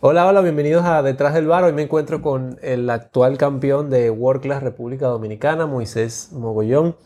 Hola, hola, bienvenidos a Detrás del Bar. Hoy me encuentro con el actual campeón de World Class República Dominicana, Moisés Mogollón.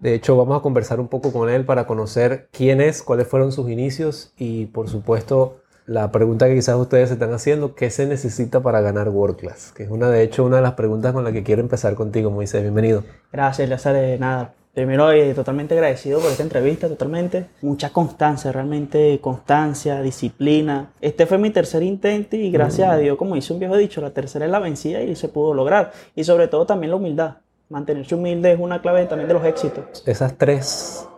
De hecho, vamos a conversar un poco con él para conocer quién es, cuáles fueron sus inicios y, por supuesto, la pregunta que quizás ustedes se están haciendo, ¿qué se necesita para ganar World Class? Que es una, de hecho, una de las preguntas con la que quiero empezar contigo, Moisés. Bienvenido. Gracias, Lazar. Nada, Primero, eh, totalmente agradecido por esta entrevista, totalmente. Mucha constancia, realmente constancia, disciplina. Este fue mi tercer intento y gracias a Dios, como dice un viejo dicho, la tercera es la vencida y se pudo lograr. Y sobre todo también la humildad. Mantenerse humilde es una clave también de los éxitos. Esas tres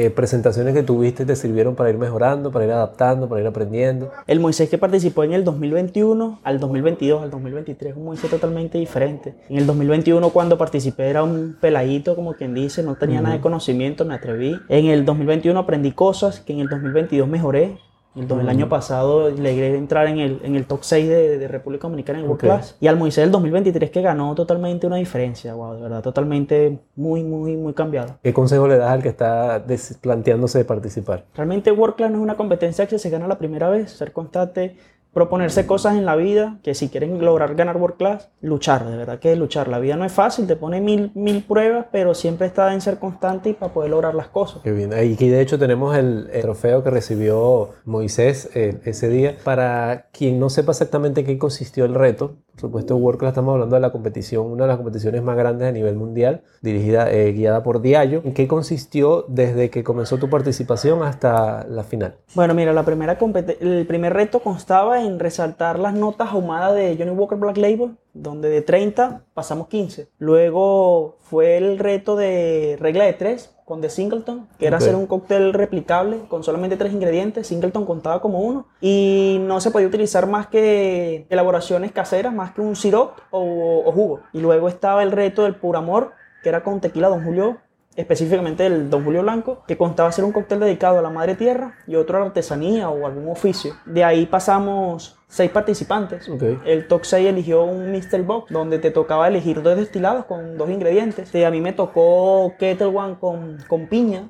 eh, presentaciones que tuviste te sirvieron para ir mejorando, para ir adaptando, para ir aprendiendo? El Moisés que participó en el 2021 al 2022, al 2023, un Moisés totalmente diferente. En el 2021 cuando participé era un peladito, como quien dice, no tenía nada de conocimiento, me atreví. En el 2021 aprendí cosas que en el 2022 mejoré. El, año pasado logré entrar en el, en el top 6 de, de República Dominicana en World Class. Y al Moisés del 2023 que ganó totalmente una diferencia, wow, de verdad, totalmente muy, muy, muy cambiado. ¿Qué consejo le das al que está planteándose de participar? Realmente World Class no es una competencia que se gana la primera vez, ser constante, proponerse cosas en la vida que si quieren lograr ganar World Class, luchar, de verdad que luchar. La vida no es fácil, te pone mil, mil pruebas, pero siempre está en ser constante y para poder lograr las cosas. Qué bien. Aquí de hecho tenemos el, trofeo que recibió Moisés eh, ese día. Para quien no sepa exactamente qué consistió el reto, por supuesto, World Class estamos hablando de la competición, una de las competiciones más grandes a nivel mundial, dirigida, eh, guiada por Diallo. ¿En qué consistió desde que comenzó tu participación hasta la final? Bueno, mira, la primera el primer reto constaba en resaltar las notas ahumadas de Johnny Walker Black Label, donde de 30 pasamos 15. Luego fue el reto de regla de 3 con The Singleton, que era hacer un cóctel replicable con solamente tres ingredientes. Singleton contaba como uno y no se podía utilizar más que elaboraciones caseras, más que un sirop o, jugo. Y luego estaba el reto del puro amor, que era con tequila Don Julio específicamente el Don Julio Blanco, que contaba ser un cóctel dedicado a la madre tierra y otro a la artesanía o algún oficio. De ahí pasamos seis participantes. El top 6 eligió un Mr. Box, donde te tocaba elegir dos destilados con dos ingredientes. a mí me tocó Kettle One con, con piña.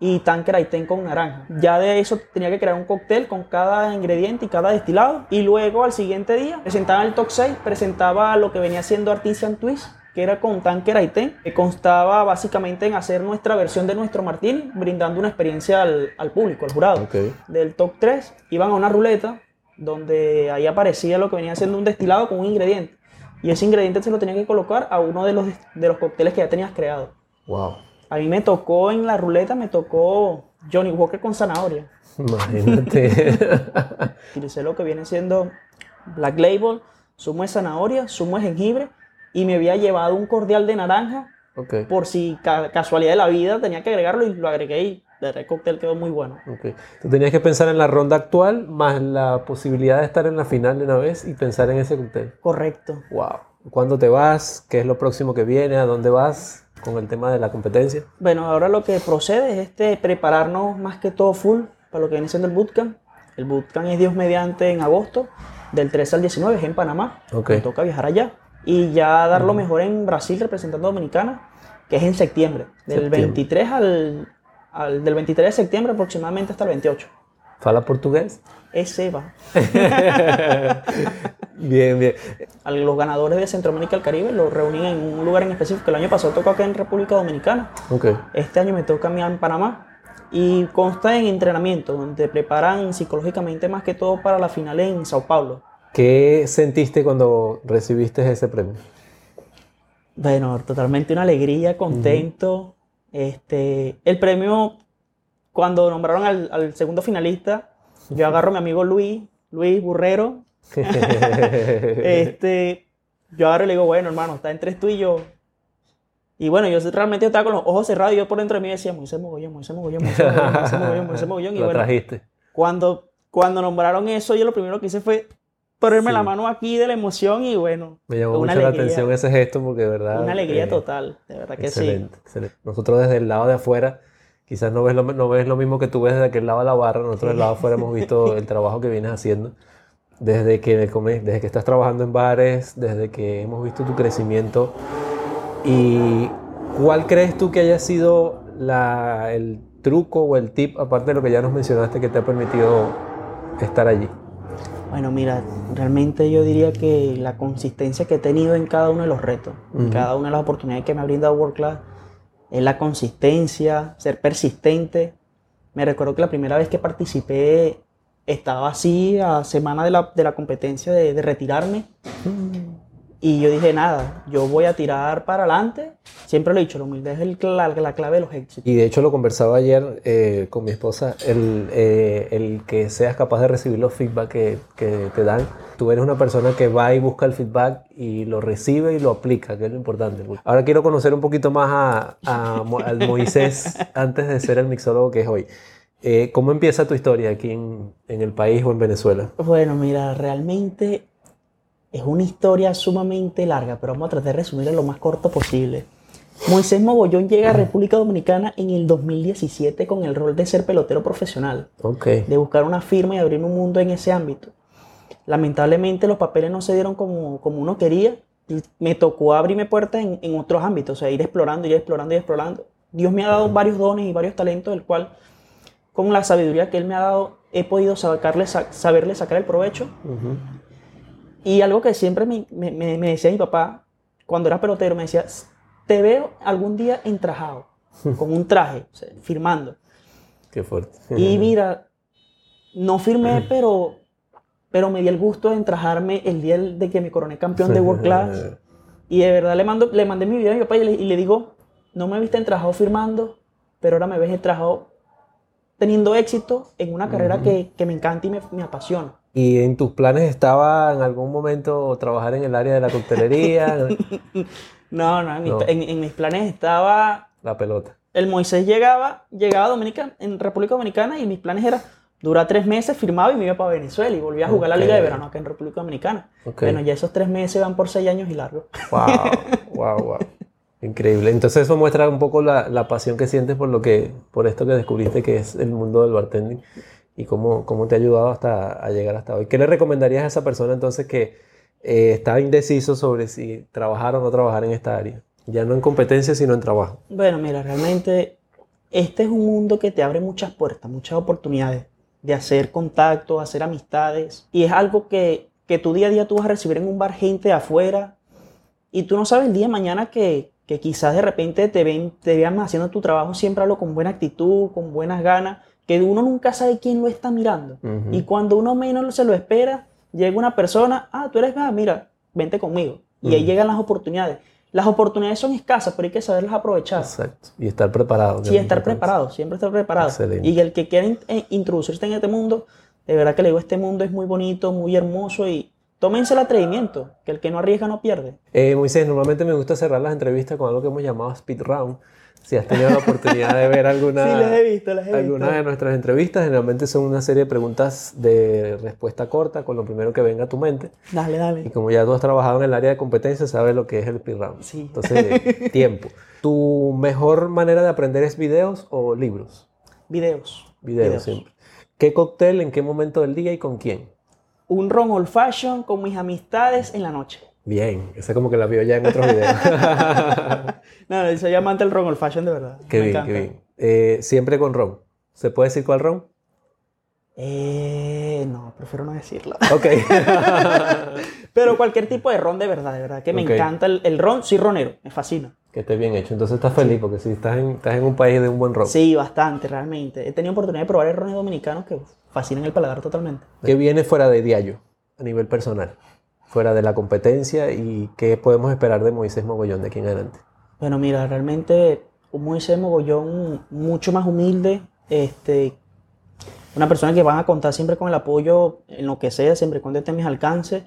Y Tanqueray con naranja. Ya de eso tenía que crear un cóctel con cada ingrediente y cada destilado. Y luego al siguiente día presentaba el top 6, presentaba lo que venía siendo Artisan Twist que era con Tanker Aitén, que constaba básicamente en hacer nuestra versión de nuestro martini, brindando una experiencia al, público, al jurado. Del top 3 iban a una ruleta donde ahí aparecía lo que venía siendo un destilado con un ingrediente. Y ese ingrediente se lo tenía que colocar a uno de los, de los cócteles que ya tenías creado. Wow. A mí me tocó en la ruleta, me tocó Johnny Walker con zanahoria. Imagínate. Utilicé lo que viene siendo Black Label, zumo de zanahoria, zumo de jengibre y me había llevado un cordial de naranja. Por si casualidad de la vida tenía que agregarlo y lo agregué y el cóctel quedó muy bueno. Okay. Tú tenías que pensar en la ronda actual más la posibilidad de estar en la final de una vez y pensar en ese cóctel. Correcto. Wow. ¿Cuándo te vas? ¿Qué es lo próximo que viene? ¿A dónde vas con el tema de la competencia? Bueno, ahora lo que procede es este, prepararnos más que todo full para lo que viene siendo el bootcamp. El bootcamp es Dios mediante en agosto, del 13 al 19, es en Panamá. Okay. Me toca viajar allá y ya dar lo mejor en Brasil representando a Dominicana, que es en septiembre, del 23 al, del 23 de septiembre aproximadamente hasta el 28. ¿Fala portugués? Es Eva. bien, bien. A los ganadores de Centroamérica y el Caribe los reuní en un lugar en específico. El año pasado tocó acá en República Dominicana. Okay. Este año me toca a mí en Panamá. Y consta en entrenamiento, donde te preparan psicológicamente más que todo para la final en Sao Paulo. ¿Qué sentiste cuando recibiste ese premio? Bueno, totalmente una alegría, contento. este, el premio, cuando nombraron al, segundo finalista, yo agarro a mi amigo Luis, Luis Burrero. este, yo agarro y le digo, bueno, hermano, está entre tú y yo. Y bueno, yo realmente estaba con los ojos cerrados y yo por dentro de mí decía, Moisés Mogollón, Moisés Mogollón, Moisés Mogollón, Moisés Mogollón, Moisés Mogollón. Y lo trajiste. Cuando, cuando nombraron eso, yo lo primero que hice fue ponerme la mano aquí de la emoción y bueno. Me llamó mucho la atención ese gesto porque de verdad. Una alegría eh, total, de verdad que sí. Excelente. Nosotros desde el lado de afuera, quizás no ves, lo, no ves lo mismo que tú ves desde aquel lado de la barra, nosotros del lado de afuera hemos visto el trabajo que vienes haciendo. Desde que, desde que estás trabajando en bares, desde que hemos visto tu crecimiento. ¿Y cuál crees tú que haya sido la- el truco o el tip, aparte de lo que ya nos mencionaste, que te ha permitido estar allí? Bueno, mira, realmente yo diría que la consistencia que he tenido en cada uno de los retos, en Ujú. cada una de las oportunidades que me ha brindado World Class, es la consistencia, ser persistente. Me recuerdo que la primera vez que participé estaba así a semana de la, de la competencia de, de retirarme y yo dije, nada, yo voy a tirar para adelante. Siempre lo he dicho, la humildad es el la clave de los éxitos. Y de hecho lo conversaba ayer eh, con mi esposa, el, eh, el que seas capaz de recibir los feedback que, que te dan. Tú eres una persona que va y busca el feedback y lo recibe y lo aplica, que es lo importante. Ahora quiero conocer un poquito más a, al Moisés antes de ser el mixólogo que es hoy. Eh, ¿Cómo empieza tu historia aquí en, en el país o en Venezuela? Bueno, mira, realmente es una historia sumamente larga, pero vamos a tratar de resumirla lo más corto posible. Moisés Mogollón llega a República Dominicana en el 2017 con el rol de ser pelotero profesional, Ok. de buscar una firma y abrir un mundo en ese ámbito. Lamentablemente los papeles no se dieron como, como uno quería. Me tocó abrirme puertas en, en otros ámbitos, o sea, ir explorando, ir explorando, ir explorando. Dios me ha dado varios dones y varios talentos, del cual, con la sabiduría que Él me ha dado, he podido sacarle, sa- saberle sacar el provecho Ujú. Y algo que siempre me, me- me- decía mi papá, cuando era pelotero, me decía, te veo algún día entrajado, con un traje, o sea, firmando. Qué fuerte. Y mira, no firmé, pero, pero me di el gusto de entrajarme el día de que me coroné campeón de World Class. Y de verdad le, mando, le mandé mi video a mi papá y le, y le digo, no me viste entrajado firmando, pero ahora me ves entrajado teniendo éxito en una carrera que, que me encanta y me, me apasiona. ¿Y en tus planes estaba en algún momento trabajar en el área de la coctelería? No, no, en, mis- No. en- en mis planes estaba la pelota. el Moisés llegaba, llegaba a Dominica, en República Dominicana y mis planes eran durar tres meses, firmaba y me iba para Venezuela y volvía a jugar la Liga de. Verano acá en República Dominicana. Bueno, ya esos tres meses van por seis años y largos. Wow, wow, wow. Increíble. Entonces eso muestra un poco la, la pasión que sientes por lo que, por esto que descubriste que es el mundo del bartending y cómo, cómo te ha ayudado hasta a llegar hasta hoy. ¿Qué le recomendarías a esa persona entonces que eh, está indeciso sobre si trabajar o no trabajar en esta área? Ya no en competencia, sino en trabajo. Bueno, mira, realmente este es un mundo que te abre muchas puertas, muchas oportunidades de hacer contactos, hacer amistades. Y es algo que, que tu día a día tú vas a recibir en un bar gente afuera. Y tú no sabes el día de mañana que, que quizás de repente te, ven, te vean haciendo tu trabajo siempre hablo con buena actitud, con buenas ganas, que uno nunca sabe quién lo está mirando. Y cuando uno menos se lo espera, llega una persona, ah, tú eres, ah, mira, vente conmigo. Y ahí llegan las oportunidades. Las oportunidades son escasas, pero hay que saberlas aprovechar. Exacto. Y estar preparado. Sí, es estar preparado, siempre estar preparado. Excelente. Y el que quiera in- eh, introducirse en este mundo, de verdad que le digo, este mundo es muy bonito, muy hermoso y tómense el atrevimiento, que el que no arriesga no pierde. Eh, Moisés, normalmente me gusta cerrar las entrevistas con algo que hemos llamado speed round. Si has tenido la oportunidad de ver alguna, Sí, las he visto, las he alguna visto. de nuestras entrevistas, generalmente son una serie de preguntas de respuesta corta con lo primero que venga a tu mente. Dale, Y dale. como ya tú has trabajado en el área de competencia, sabes lo que es el speed round. Sí. Entonces, tiempo. ¿Tu mejor manera de aprender es videos o libros? Videos. Videos, siempre. ¿Qué cóctel, en qué momento del día y con quién? Un ron old fashion con mis amistades en la noche. Bien, esa como que la vio ya en otros videos. No, no, soy amante del ron old fashion de verdad. qué Me bien, encanta. qué bien. Eh, siempre con ron. ¿Se puede decir cuál ron? Eh, no, prefiero no decirlo. Ok. Pero cualquier tipo de ron de verdad, de verdad, que me encanta el, el ron, soy ronero, me fascina. que esté bien hecho. Entonces estás feliz porque si estás en, estás en un país de un buen ron. Sí, bastante, realmente. He tenido oportunidad de probar rones dominicanos que fascinan el paladar totalmente. ¿Qué viene fuera de Diallo a nivel personal? Fuera de la competencia y qué podemos esperar de Moisés Mogollón de aquí en adelante. Bueno, mira, realmente un Moisés Mogollón mucho más humilde, este, una persona que van a contar siempre con el apoyo en lo que sea, siempre cuando esté a mis alcances.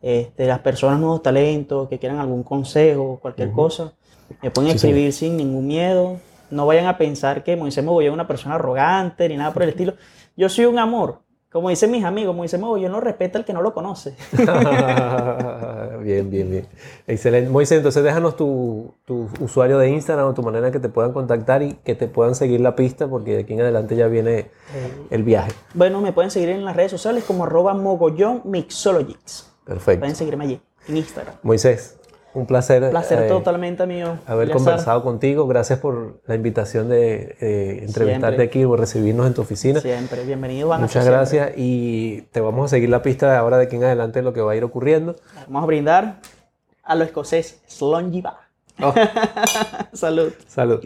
Este, las personas nuevos talentos que quieran algún consejo, cualquier cosa, me pueden Sí, escribir sin ningún miedo. No vayan a pensar que Moisés Mogollón es una persona arrogante ni nada por el estilo. Yo soy un amor. Como dicen mis amigos, Moisés Mogollón no respeta al que no lo conoce. bien, bien, bien. Excelente. Moisés, entonces déjanos tu, tu usuario de Instagram o tu manera que te puedan contactar y que te puedan seguir la pista porque de aquí en adelante ya viene el viaje. Bueno, me pueden seguir en las redes sociales como arroba mogollón mixologics. Perfecto. Pueden seguirme allí, en Instagram. Moisés, Un placer. Placer eh, totalmente mío. haber Eleazar. conversado contigo. Gracias por la invitación de eh, entrevistarte Siempre. aquí, por recibirnos en tu oficina. Siempre, bienvenido, Van. Muchas siempre. gracias y te vamos a seguir la pista de ahora de aquí en adelante de lo que va a ir ocurriendo. Vamos a brindar a lo escocés, Slongy Ba. Oh, Salud. salud.